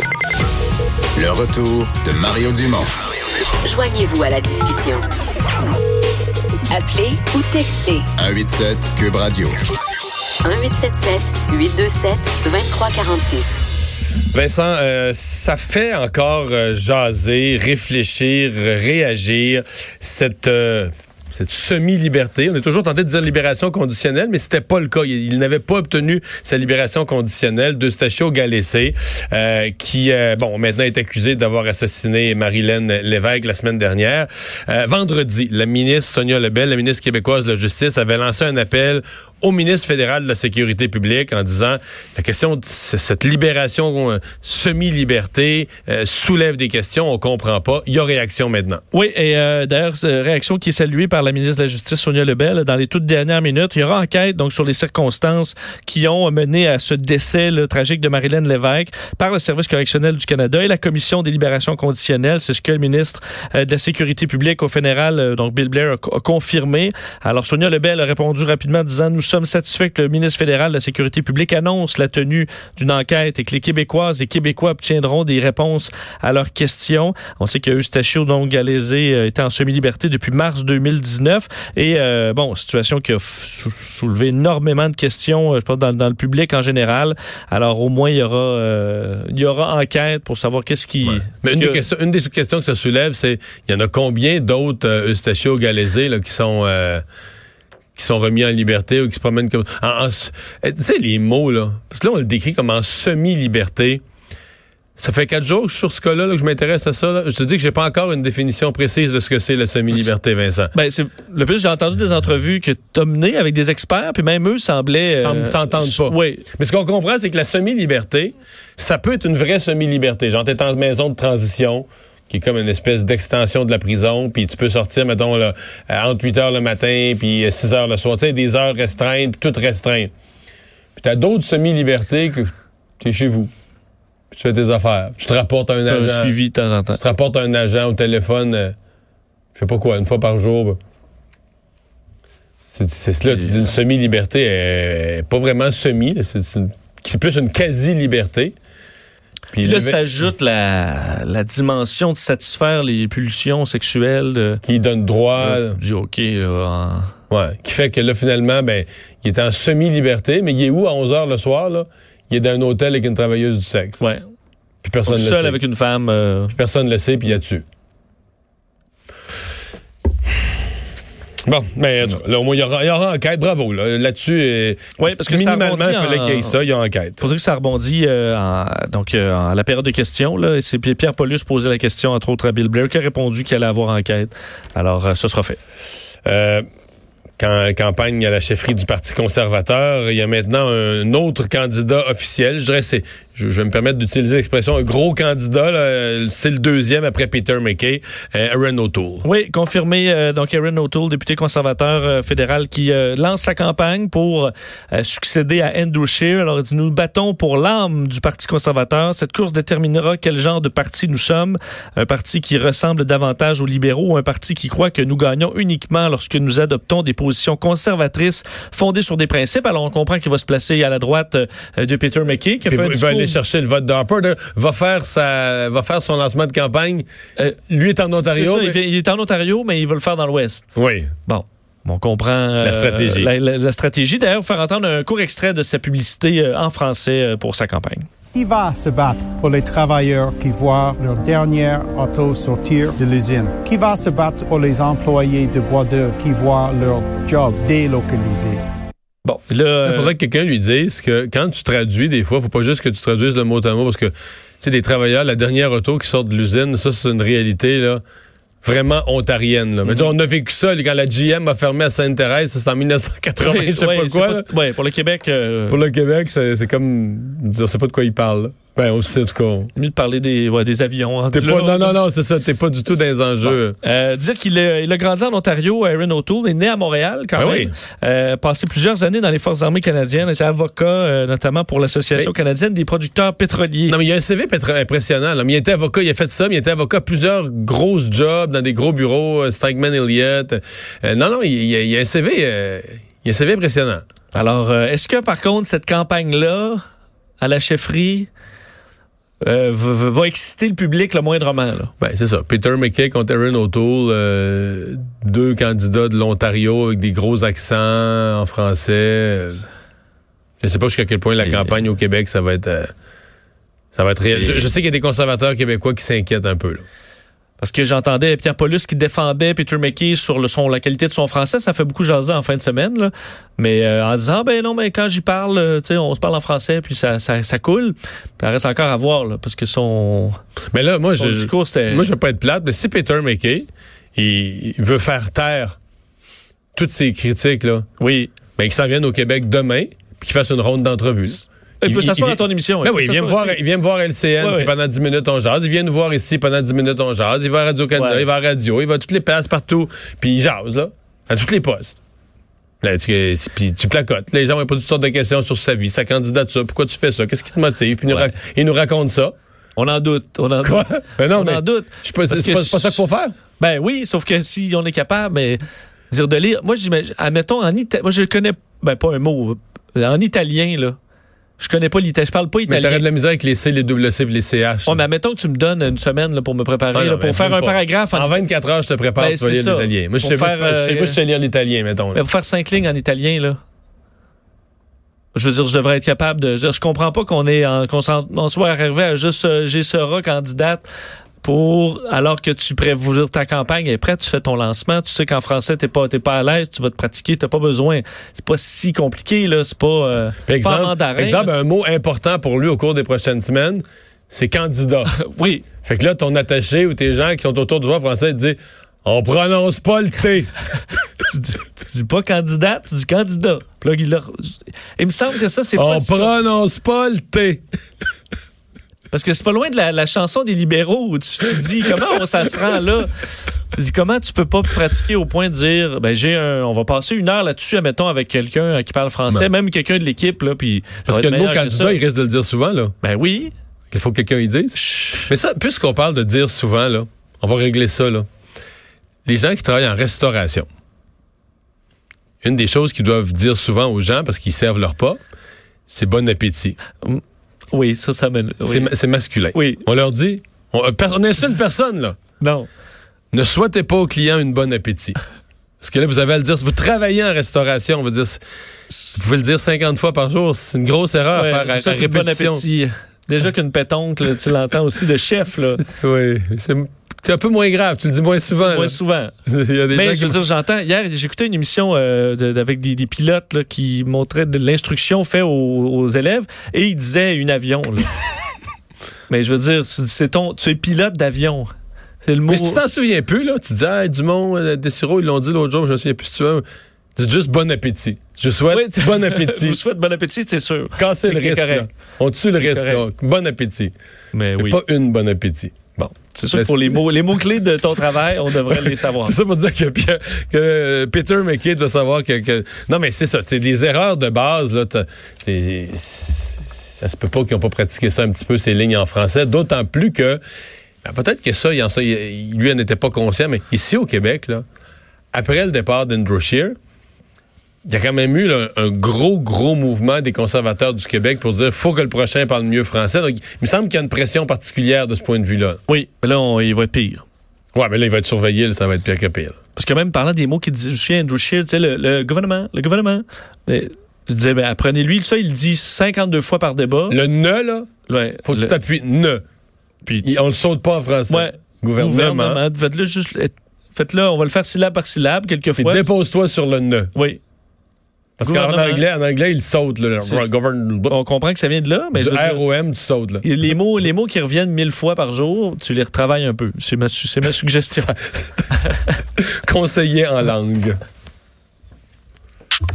Le retour de Mario Dumont. Joignez-vous à la discussion. Appelez ou textez 187 Cube Radio. 1877 827 2346. Vincent, euh, ça fait encore euh, jaser, réfléchir, réagir cette euh, cette semi-liberté. On est toujours tenté de dire libération conditionnelle, mais c'était pas le cas. Il, n'avait pas obtenu sa libération conditionnelle d'Eustachio Galessé, euh, qui, euh, bon, maintenant est accusé d'avoir assassiné Marilyn Lévesque la semaine dernière. Euh, vendredi, la ministre Sonia Lebel, la ministre québécoise de la Justice, avait lancé un appel au ministre fédéral de la Sécurité publique en disant la question de cette libération semi-liberté soulève des questions, on comprend pas. Il y a réaction maintenant. Oui, et d'ailleurs, réaction qui est saluée par la ministre de la Justice, Sonia Lebel, dans les toutes dernières minutes. Il y aura enquête donc sur les circonstances qui ont mené à ce décès tragique de Marilyn Lévesque par le Service correctionnel du Canada et la Commission des libérations conditionnelles. C'est ce que le ministre euh, de la Sécurité publique au fédéral, euh, donc Bill Blair, a, confirmé. Alors, Sonia Lebel a répondu rapidement en disant Nous sommes satisfaits que le ministre fédéral de la Sécurité publique annonce la tenue d'une enquête et que les Québécoises et Québécois obtiendront des réponses à leurs questions. On sait que Eustachio, donc euh, était en semi-liberté depuis mars 2019. Et euh, bon, situation qui a soulevé énormément de questions, euh, je pense, dans, le public en général. Alors au moins, il y aura, euh, il y aura enquête pour savoir qu'est-ce qui... Mais une, des questions, une, des questions que ça soulève, c'est il y en a combien d'autres euh, Eustachio là, qui sont... qui sont remis en liberté ou qui se promènent comme... Tu sais, les mots, là, parce que là, on le décrit comme en semi-liberté. Ça fait quatre jours que je suis sur ce cas-là que je m'intéresse à ça. Je te dis que j'ai pas encore une définition précise de ce que c'est la semi-liberté, Vincent. Ben, c'est le plus j'ai entendu des entrevues que tu as menées avec des experts, puis même eux semblaient euh, s'entendent pas. Oui. Mais ce qu'on comprend, c'est que la semi-liberté, ça peut être une vraie semi-liberté. Genre t'es en maison de transition qui est comme une espèce d'extension de la prison, puis tu peux sortir, mettons, là, entre 8 heures le matin, puis 6 heures le soir. Tu sais, des heures restreintes, puis toutes restreintes. Puis t'as d'autres semi-libertés que t'es chez vous tu fais tes affaires. Tu te rapportes un agent. Un suivi de temps en temps. Tu te rapportes un agent au téléphone, euh, je sais pas quoi, une fois par jour. C'est cela, tu dis une semi-liberté, pas vraiment semi, c'est plus une quasi-liberté. Puis là, s'ajoute la, la dimension de satisfaire les pulsions sexuelles. Qui donne droit. du OK, là, Ouais, qui fait que là, finalement, ben, il est en semi-liberté, mais il est où à 11 h le soir, là? Il est dans un hôtel avec une travailleuse du sexe. Ouais. Puis personne ne le seul avec une femme. Euh, puis personne ne le sait, puis il y a dessus. Bon, mais là, au moins, il y aura, il y aura enquête. Bravo. Là-dessus, euh, oui, parce que minimalement, il fallait qu'il y ait ça. Il y a enquête. Il faudrait que ça rebondit euh, en, donc, en la période de questions. Là, c'est Pierre Paulus posait la question, entre autres, à Bill Blair, qui a répondu qu'il allait avoir enquête. Alors, ça sera fait. Quand, campagne à la chefferie du Parti conservateur. Il y a maintenant un autre candidat officiel. Je dirais c'est je, vais me permettre d'utiliser l'expression un gros candidat. C'est le deuxième après Peter McKay, euh, Aaron O'Toole. Oui, confirmé. Euh, donc Aaron O'Toole, député conservateur euh, fédéral, qui lance sa campagne pour succéder à Andrew Scheer. Alors, nous battons pour l'âme du Parti conservateur. Cette course déterminera quel genre de parti nous sommes. Un parti qui ressemble davantage aux libéraux un parti qui croit que nous gagnons uniquement lorsque nous adoptons des positions conservatrices fondées sur des principes. Alors, on comprend qu'il va se placer à la droite de Peter McKay, qui a fait un chercher le vote d'Harper, va faire sa, va faire son lancement de campagne. Euh, lui est en Ontario. il, est en Ontario, mais il veut le faire dans l'Ouest. Oui. Bon. On comprend la euh, stratégie. la, stratégie. D'ailleurs, faire entendre un court extrait de sa publicité euh, en français pour sa campagne. Qui va se battre pour les travailleurs qui voient leur dernière auto sortir de l'usine? Qui va se battre pour les employés de bois d'œuvre qui voient leur job délocalisé? Bon, là. Il faudrait que quelqu'un lui dise que quand tu traduis, des fois, il faut pas juste que tu traduises le mot à mot parce que, tu sais, des travailleurs, la dernière auto qui sort de l'usine, ça, c'est une réalité, là vraiment ontarienne. Là. Mais mm-hmm. on a vécu ça quand la GM a fermé à Sainte-Thérèse, c'est en 1980, je sais pas quoi. Oui, pour le Québec. Euh, pour le Québec, c'est comme... On sait pas de quoi il parle. Ben, aussi, en tout cas. mieux de parler des, ouais, des avions. Pas, non, non, non, c'est ça. T'es pas du tout dans les enjeux. Euh, dire qu'il a, grandi en Ontario, Aaron O'Toole, est né à Montréal quand ben même. Oui. Euh, passé plusieurs années dans les Forces armées canadiennes. était avocat, euh, notamment pour l'Association canadienne des producteurs pétroliers. Non, mais il y a un CV impressionnant. Là. Mais il était avocat, il a fait ça, mais il était avocat plusieurs grosses jobs dans des gros bureaux, euh, Strikeman Elliott. Non, non, il, il, y a un CV, il y a un CV impressionnant. Alors, est-ce que par contre, cette campagne-là, à la chefferie, euh, va, exciter le public le moindrement. Là. Ben, c'est ça. Peter McKay contre Aaron O'Toole, euh, deux candidats de l'Ontario avec des gros accents en français. Euh, Je sais pas jusqu'à quel point la Et- campagne au Québec, ça va être... euh, ça va être réel. Et- Je, je sais qu'il y a des conservateurs québécois qui s'inquiètent un peu. Là. Parce que j'entendais Pierre Paulus qui défendait Peter McKay sur le son, la qualité de son français. Ça fait beaucoup jaser en fin de semaine. Là. Mais euh, en disant, ben non, mais quand j'y parle, euh, tu sais, on se parle en français, puis ça, ça, ça coule. Puis ça reste encore à voir, là, parce que son, Mais là, moi, son je, discours, c'était... moi, je veux pas être plate, mais si Peter McKay, il, veut faire taire toutes ces critiques, là, Oui. ben, qu'il s'en vienne au Québec demain, puis qu'il fasse une ronde d'entrevue. Il, Il- peut s'asseoir à ton émission. Ben oui, il vient, me voir, il vient me voir LCN, Ouais, puis pendant 10 minutes, on jase. Il vient nous voir ici, pendant 10 minutes, on jase. Il va à Radio-Canada, Ouais. il va à Radio, il va à toutes les places, partout, puis il jase, là, à toutes les postes. Là, tu, puis tu placotes. Les gens ont pas toutes sortes de questions sur sa vie, sa candidature, pourquoi tu fais ça, qu'est-ce qui te motive, puis il nous il nous raconte ça. On en doute. On en Quoi? doute. Ben non, on mais en doute. pas, c'est pas, ça qu'il faut faire. Ben oui, sauf que si on est capable, mais dire de lire. Moi, j'imagine, admettons en italien. Moi, je connais, ben pas un mot. En italien, là. Je connais pas l'italien. Je parle pas Mais italien. t'aurais de la misère avec les C, les WC, et les CH. Ouais, mais admettons que tu me donnes une semaine là, pour me préparer, Ah non, là, mais pour faire un pas. paragraphe en, En 24 heures, je te prépare, Ben, tu vas lire l'italien. Moi, je sais, faire, je- je sais- euh, je sais lire l'italien, mettons. mais pour faire cinq lignes en italien, là. Je veux dire, je devrais être capable de. Je, comprends pas qu'on est en, qu'on soit arrivé à juste euh, j'ai Sera candidate pour alors que tu prévois ta campagne est prête, tu fais ton lancement, tu sais qu'en français t'es pas t'es pas à l'aise, tu vas te pratiquer, t'as pas besoin. C'est pas si compliqué là, c'est pas, euh, Par pas en exemple, mandarin. exemple, un mot important pour lui au cours des prochaines semaines, c'est candidat. oui, fait que là, ton attaché ou tes gens qui sont autour de toi français te disent on prononce pas le T. tu dis, tu dis pas candidat, tu dis candidat. Puis là, il, leur- il me semble que ça c'est on pas prononce pas le T. Parce que c'est pas loin de la, la chanson des libéraux où tu, tu dis comment on, ça se rend là? Tu dis comment tu peux pas pratiquer au point de dire ben j'ai un on va passer une heure là-dessus admettons avec quelqu'un euh, qui parle français, Ben. même quelqu'un de l'équipe là puis Parce que le mot candidat, il risque de le dire souvent, là. Ben oui. Il faut que quelqu'un y dise. Mais ça, puisqu'on parle de dire souvent, là, on va régler ça, là. Les gens qui travaillent en restauration, une des choses qu'ils doivent dire souvent aux gens parce qu'ils servent leur pas, c'est bon appétit. Oui, ça ça. Oui. C'est ma- C'est masculin. Oui. On leur dit, on, euh, on insulte personne, là. Non. Ne souhaitez pas aux clients une bonne appétit. Parce que là, vous avez à le dire, si vous travaillez en restauration, on va dire, vous pouvez le dire 50 fois par jour, c'est une grosse erreur Ouais, à faire à, bon appétit. Déjà qu'une pétoncle, là, tu l'entends aussi de chef là. Oui, c'est c'est un peu moins grave, tu le dis moins souvent. Moins là. souvent. Il y a des Mais gens je veux qui- dire, j'entends. Hier, j'écoutais une émission euh, de- avec des, des pilotes là, qui montraient de l'instruction faite aux, aux élèves et ils disaient une avion. là. Mais je veux dire, tu- ton, tu es pilote d'avion. C'est le mot. Mais si tu t'en souviens plus, là, tu dis, ah, Dumont, euh, Desiro, ils l'ont dit l'autre jour, je me souviens plus si tu veux. Dis juste bon appétit. Je souhaite Oui, bon Je appétit. vous souhaite bon appétit, c'est sûr. Casser le C'est risque, là. On tue le C'est risque. Bon appétit. Mais Mais oui. pas une bon appétit. Bon. C'est sûr que pour c'est- les mots, les mots clés de ton travail, on devrait les savoir. Tout ça pour dire que, Pierre- que Peter McKay doit savoir que, que- Non, mais c'est ça. C'est des erreurs de base. Là, ça se peut pas qu'ils n'ont pas pratiqué ça un petit peu, ces lignes en français. D'autant plus que. ben, Peut-être que ça, il en, ça, lui, en était pas conscient, mais ici au Québec, là, après le départ d'Andrew Scheer, il y a quand même eu là, un gros, gros mouvement des conservateurs du Québec pour dire faut que le prochain parle mieux français. Donc, il me semble qu'il y a une pression particulière de ce point de vue-là. Oui, mais là, on- il va être pire. Ouais, mais là, il va être surveillé, là, ça va être pire que pire. Parce que même parlant des mots qui disent, je me souviens, Andrew Scheer, tu sais, le, le gouvernement, le gouvernement. Mais, je disais, ben, apprenez-lui, ça, il le dit 52 fois par débat. Le ne, là, Ouais, faut que le- tu t'appuies ne. puis- Il- on le saute pas en français. Ouais. Gouvernement. Gouvernement. Faites-le juste. Faites-le, on va le faire syllabe par syllabe, quelquefois. dépose-toi sur le ne. Oui. Parce qu'en anglais, en anglais, il saute. Le C'est- govern, On comprend que ça vient de là, mais dire, ROM, tu sautes. Là. les mots, les mots qui reviennent mille fois par jour, tu les retravailles un peu. C'est ma, su- c'est ma suggestion. Conseiller en langue.